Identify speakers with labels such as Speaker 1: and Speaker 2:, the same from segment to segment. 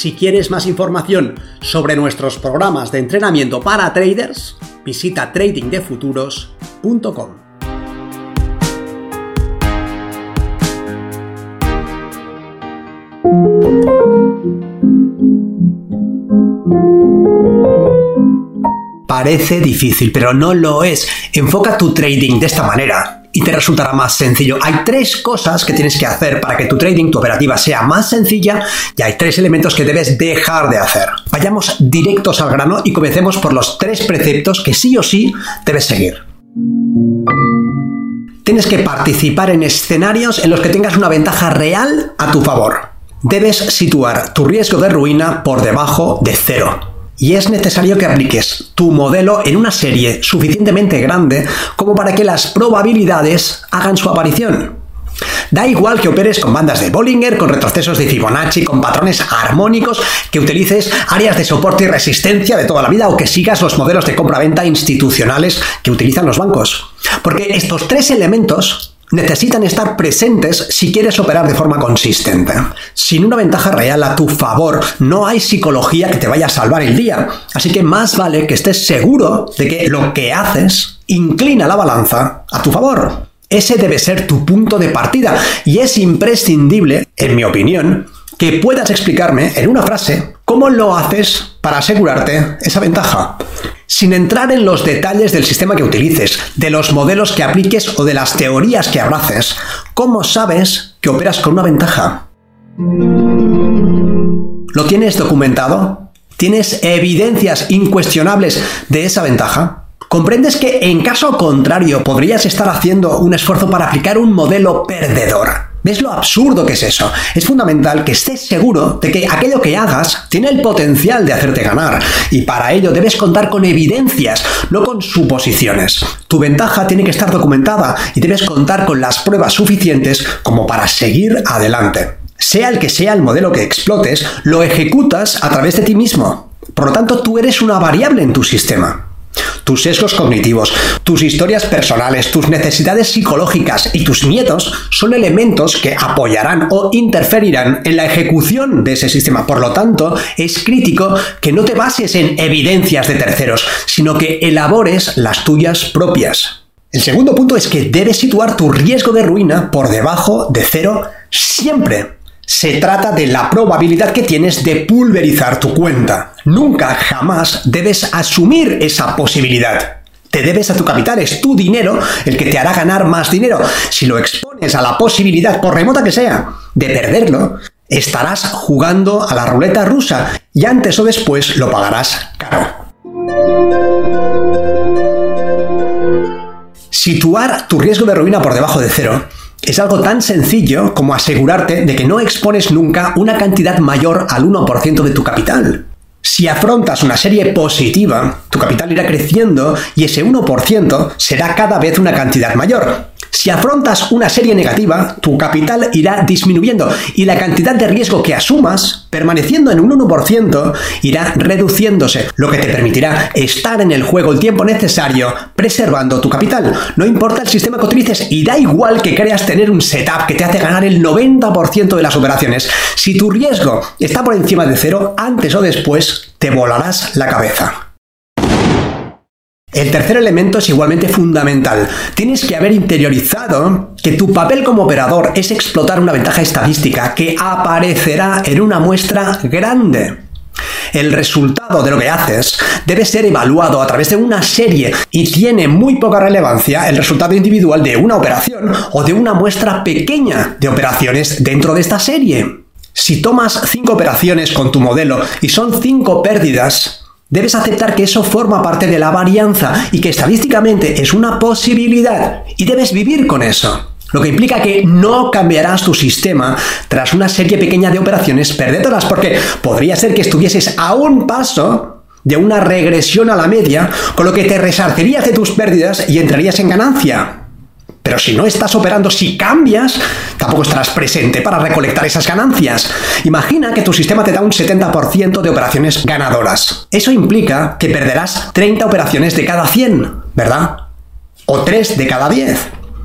Speaker 1: Si quieres más información sobre nuestros programas de entrenamiento para traders, visita tradingdefuturos.com. Parece difícil, pero no lo es. Enfoca tu trading de esta manera y te resultará más sencillo. Hay tres cosas que tienes que hacer para que tu trading, tu operativa sea más sencilla y hay tres elementos que debes dejar de hacer. Vayamos directos al grano y comencemos por los tres preceptos que sí o sí debes seguir. Tienes que participar en escenarios en los que tengas una ventaja real a tu favor. Debes situar tu riesgo de ruina por debajo de cero y es necesario que apliques tu modelo en una serie suficientemente grande como para que las probabilidades hagan su aparición. Da igual que operes con bandas de Bollinger, con retrocesos de Fibonacci, con patrones armónicos, que utilices áreas de soporte y resistencia de toda la vida o que sigas los modelos de compra-venta institucionales que utilizan los bancos. Porque estos tres elementos necesitan estar presentes si quieres operar de forma consistente. Sin una ventaja real a tu favor, no hay psicología que te vaya a salvar el día. Así que más vale que estés seguro de que lo que haces inclina la balanza a tu favor. Ese debe ser tu punto de partida y es imprescindible, en mi opinión, que puedas explicarme en una frase cómo lo haces para asegurarte esa ventaja sin entrar en los detalles del sistema que utilices, de los modelos que apliques o de las teorías que abraces, ¿cómo sabes que operas con una ventaja? ¿Lo tienes documentado? ¿Tienes evidencias incuestionables de esa ventaja? ¿Comprendes que en caso contrario podrías estar haciendo un esfuerzo para aplicar un modelo perdedor? ¿Ves lo absurdo que es eso? Es fundamental que estés seguro de que aquello que hagas tiene el potencial de hacerte ganar y para ello debes contar con evidencias, no con suposiciones. Tu ventaja tiene que estar documentada y debes contar con las pruebas suficientes como para seguir adelante. Sea el que sea el modelo que explotes, lo ejecutas a través de ti mismo. Por lo tanto, tú eres una variable en tu sistema tus sesgos cognitivos, tus historias personales, tus necesidades psicológicas y tus miedos son elementos que apoyarán o interferirán en la ejecución de ese sistema. Por lo tanto, es crítico que no te bases en evidencias de terceros, sino que elabores las tuyas propias. El segundo punto es que debes situar tu riesgo de ruina por debajo de cero siempre se trata de la probabilidad que tienes de pulverizar tu cuenta. Nunca, jamás debes asumir esa posibilidad. Te debes a tu capital, es tu dinero el que te hará ganar más dinero. Si lo expones a la posibilidad, por remota que sea, de perderlo, estarás jugando a la ruleta rusa y antes o después lo pagarás caro. Situar tu riesgo de ruina por debajo de cero es algo tan sencillo como asegurarte de que no expones nunca una cantidad mayor al 1% de tu capital. Si afrontas una serie positiva, tu capital irá creciendo y ese 1% será cada vez una cantidad mayor. Si afrontas una serie negativa, tu capital irá disminuyendo y la cantidad de riesgo que asumas, permaneciendo en un 1%, irá reduciéndose, lo que te permitirá estar en el juego el tiempo necesario preservando tu capital. No importa el sistema que utilices y da igual que creas tener un setup que te hace ganar el 90% de las operaciones. Si tu riesgo está por encima de cero, antes o después te volarás la cabeza. El tercer elemento es igualmente fundamental. Tienes que haber interiorizado que tu papel como operador es explotar una ventaja estadística que aparecerá en una muestra grande. El resultado de lo que haces debe ser evaluado a través de una serie y tiene muy poca relevancia el resultado individual de una operación o de una muestra pequeña de operaciones dentro de esta serie. Si tomas cinco operaciones con tu modelo y son cinco pérdidas, Debes aceptar que eso forma parte de la varianza y que estadísticamente es una posibilidad y debes vivir con eso. Lo que implica que no cambiarás tu sistema tras una serie pequeña de operaciones perdedoras, porque podría ser que estuvieses a un paso de una regresión a la media, con lo que te resarcerías de tus pérdidas y entrarías en ganancia. Pero si no estás operando, si cambias, tampoco estarás presente para recolectar esas ganancias. Imagina que tu sistema te da un 70% de operaciones ganadoras. Eso implica que perderás 30 operaciones de cada 100, ¿verdad? O 3 de cada 10.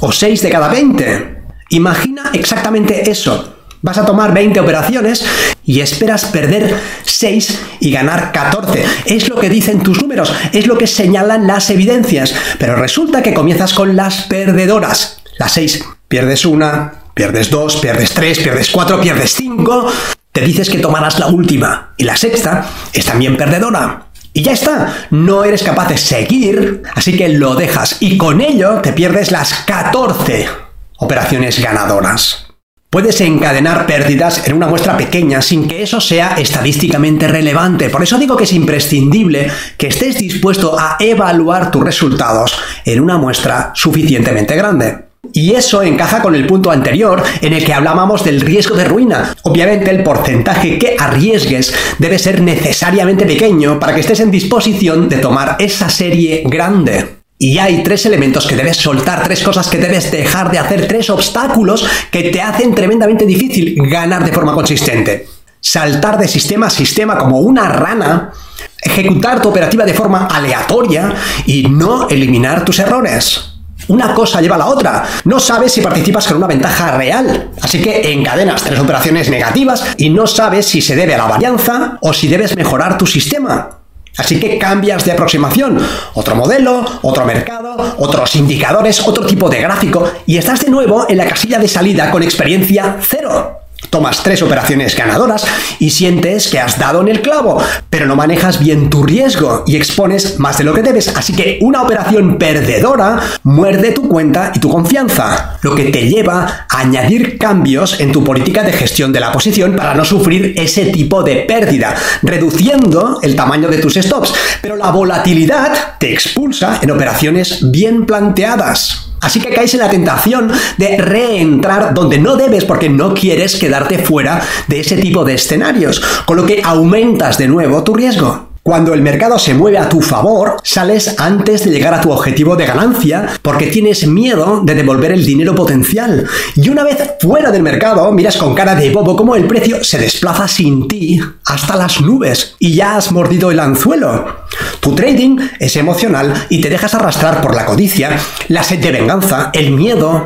Speaker 1: O 6 de cada 20. Imagina exactamente eso. Vas a tomar 20 operaciones y esperas perder 6 y ganar 14. Es lo que dicen tus números, es lo que señalan las evidencias. Pero resulta que comienzas con las perdedoras. Las 6. Pierdes una, pierdes 2, pierdes 3, pierdes 4, pierdes 5. Te dices que tomarás la última. Y la sexta es también perdedora. Y ya está, no eres capaz de seguir, así que lo dejas y con ello te pierdes las 14 operaciones ganadoras. Puedes encadenar pérdidas en una muestra pequeña sin que eso sea estadísticamente relevante. Por eso digo que es imprescindible que estés dispuesto a evaluar tus resultados en una muestra suficientemente grande. Y eso encaja con el punto anterior en el que hablábamos del riesgo de ruina. Obviamente el porcentaje que arriesgues debe ser necesariamente pequeño para que estés en disposición de tomar esa serie grande. Y hay tres elementos que debes soltar, tres cosas que debes dejar de hacer, tres obstáculos que te hacen tremendamente difícil ganar de forma consistente. Saltar de sistema a sistema como una rana, ejecutar tu operativa de forma aleatoria y no eliminar tus errores. Una cosa lleva a la otra. No sabes si participas con una ventaja real. Así que encadenas tres operaciones negativas y no sabes si se debe a la varianza o si debes mejorar tu sistema. Así que cambias de aproximación, otro modelo, otro mercado, otros indicadores, otro tipo de gráfico y estás de nuevo en la casilla de salida con experiencia cero. Tomas tres operaciones ganadoras y sientes que has dado en el clavo, pero no manejas bien tu riesgo y expones más de lo que debes. Así que una operación perdedora muerde tu cuenta y tu confianza, lo que te lleva a añadir cambios en tu política de gestión de la posición para no sufrir ese tipo de pérdida, reduciendo el tamaño de tus stops. Pero la volatilidad te expulsa en operaciones bien planteadas. Así que caes en la tentación de reentrar donde no debes porque no quieres quedarte fuera de ese tipo de escenarios, con lo que aumentas de nuevo tu riesgo. Cuando el mercado se mueve a tu favor, sales antes de llegar a tu objetivo de ganancia porque tienes miedo de devolver el dinero potencial. Y una vez fuera del mercado, miras con cara de bobo cómo el precio se desplaza sin ti hasta las nubes y ya has mordido el anzuelo. Tu trading es emocional y te dejas arrastrar por la codicia, la sed de venganza, el miedo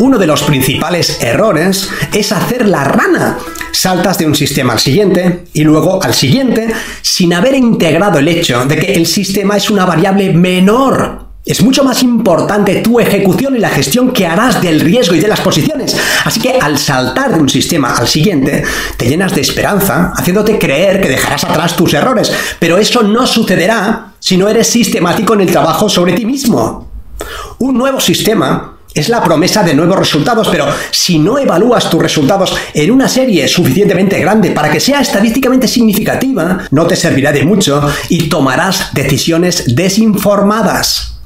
Speaker 1: uno de los principales errores es hacer la rana. Saltas de un sistema al siguiente y luego al siguiente sin haber integrado el hecho de que el sistema es una variable menor es mucho más importante tu ejecución y la gestión que harás del riesgo y de las posiciones. Así que al saltar de un sistema al siguiente, te llenas de esperanza, haciéndote creer que dejarás atrás tus errores. Pero eso no sucederá si no eres sistemático en el trabajo sobre ti mismo. Un nuevo sistema es la promesa de nuevos resultados, pero si no evalúas tus resultados en una serie suficientemente grande para que sea estadísticamente significativa, no te servirá de mucho y tomarás decisiones desinformadas.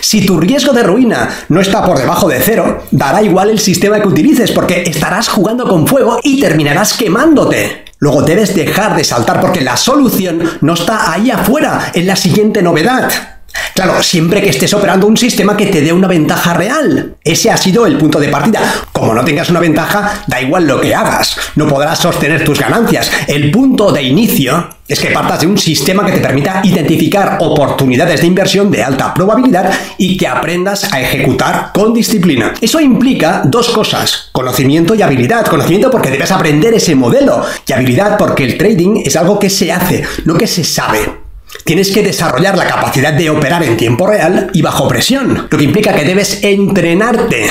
Speaker 1: Si tu riesgo de ruina no está por debajo de cero, dará igual el sistema que utilices porque estarás jugando con fuego y terminarás quemándote. Luego debes dejar de saltar porque la solución no está ahí afuera, en la siguiente novedad. Claro, siempre que estés operando un sistema que te dé una ventaja real. Ese ha sido el punto de partida. Como no tengas una ventaja, da igual lo que hagas. No podrás sostener tus ganancias. El punto de inicio es que partas de un sistema que te permita identificar oportunidades de inversión de alta probabilidad y que aprendas a ejecutar con disciplina. Eso implica dos cosas, conocimiento y habilidad. Conocimiento porque debes aprender ese modelo y habilidad porque el trading es algo que se hace, no que se sabe. Tienes que desarrollar la capacidad de operar en tiempo real y bajo presión, lo que implica que debes entrenarte.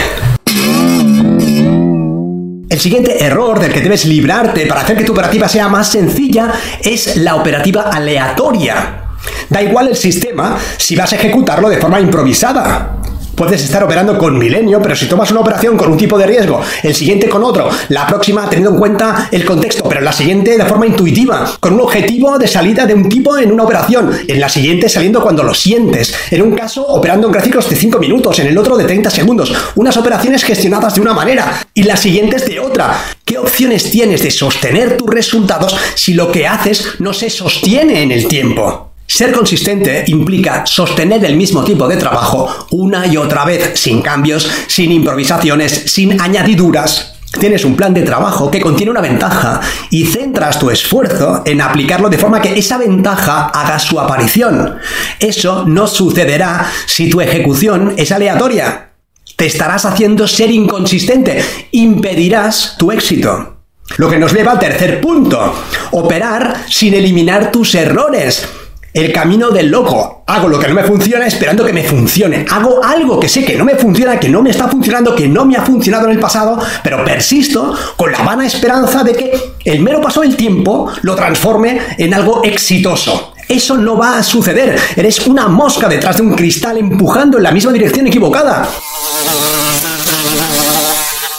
Speaker 1: El siguiente error del que debes librarte para hacer que tu operativa sea más sencilla es la operativa aleatoria. Da igual el sistema si vas a ejecutarlo de forma improvisada. Puedes estar operando con Milenio, pero si tomas una operación con un tipo de riesgo, el siguiente con otro, la próxima teniendo en cuenta el contexto, pero la siguiente de forma intuitiva, con un objetivo de salida de un tipo en una operación, en la siguiente saliendo cuando lo sientes, en un caso operando en gráficos de 5 minutos, en el otro de 30 segundos, unas operaciones gestionadas de una manera y las siguientes de otra. ¿Qué opciones tienes de sostener tus resultados si lo que haces no se sostiene en el tiempo? Ser consistente implica sostener el mismo tipo de trabajo una y otra vez, sin cambios, sin improvisaciones, sin añadiduras. Tienes un plan de trabajo que contiene una ventaja y centras tu esfuerzo en aplicarlo de forma que esa ventaja haga su aparición. Eso no sucederá si tu ejecución es aleatoria. Te estarás haciendo ser inconsistente, impedirás tu éxito. Lo que nos lleva al tercer punto, operar sin eliminar tus errores. El camino del loco. Hago lo que no me funciona esperando que me funcione. Hago algo que sé que no me funciona, que no me está funcionando, que no me ha funcionado en el pasado, pero persisto con la vana esperanza de que el mero paso del tiempo lo transforme en algo exitoso. Eso no va a suceder. Eres una mosca detrás de un cristal empujando en la misma dirección equivocada.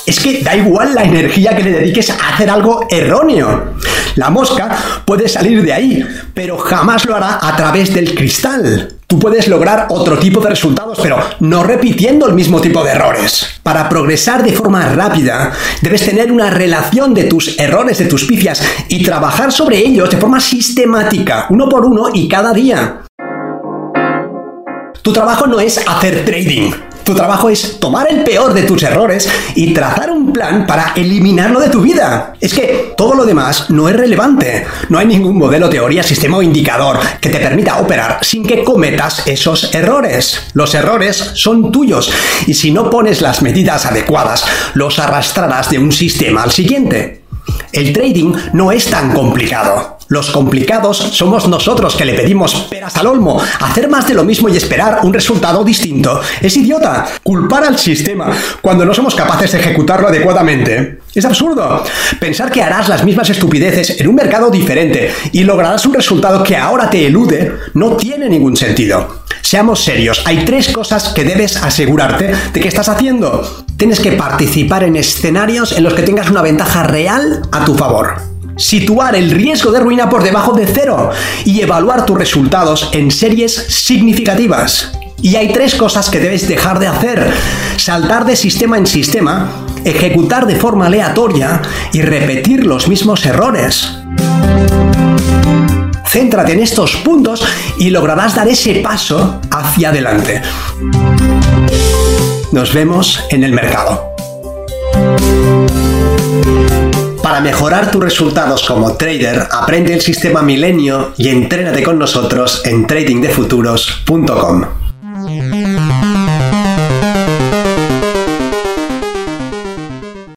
Speaker 1: Es que da igual la energía que le dediques a hacer algo erróneo. La mosca puede salir de ahí, pero jamás lo hará a través del cristal. Tú puedes lograr otro tipo de resultados, pero no repitiendo el mismo tipo de errores. Para progresar de forma rápida, debes tener una relación de tus errores, de tus pifias, y trabajar sobre ellos de forma sistemática, uno por uno y cada día. Tu trabajo no es hacer trading, tu trabajo es tomar el peor de tus errores y trazar un plan para eliminarlo de tu vida. Es que todo lo demás no es relevante. No hay ningún modelo, teoría, sistema o indicador que te permita operar sin que cometas esos errores. Los errores son tuyos y si no pones las medidas adecuadas, los arrastrarás de un sistema al siguiente. El trading no es tan complicado. Los complicados somos nosotros que le pedimos peras al olmo. Hacer más de lo mismo y esperar un resultado distinto es idiota. Culpar al sistema cuando no somos capaces de ejecutarlo adecuadamente es absurdo. Pensar que harás las mismas estupideces en un mercado diferente y lograrás un resultado que ahora te elude no tiene ningún sentido. Seamos serios, hay tres cosas que debes asegurarte de que estás haciendo. Tienes que participar en escenarios en los que tengas una ventaja real a tu favor situar el riesgo de ruina por debajo de cero y evaluar tus resultados en series significativas. Y hay tres cosas que debes dejar de hacer. Saltar de sistema en sistema, ejecutar de forma aleatoria y repetir los mismos errores. Céntrate en estos puntos y lograrás dar ese paso hacia adelante. Nos vemos en el mercado. Para mejorar tus resultados como trader, aprende el sistema Milenio y entrénate con nosotros en tradingdefuturos.com.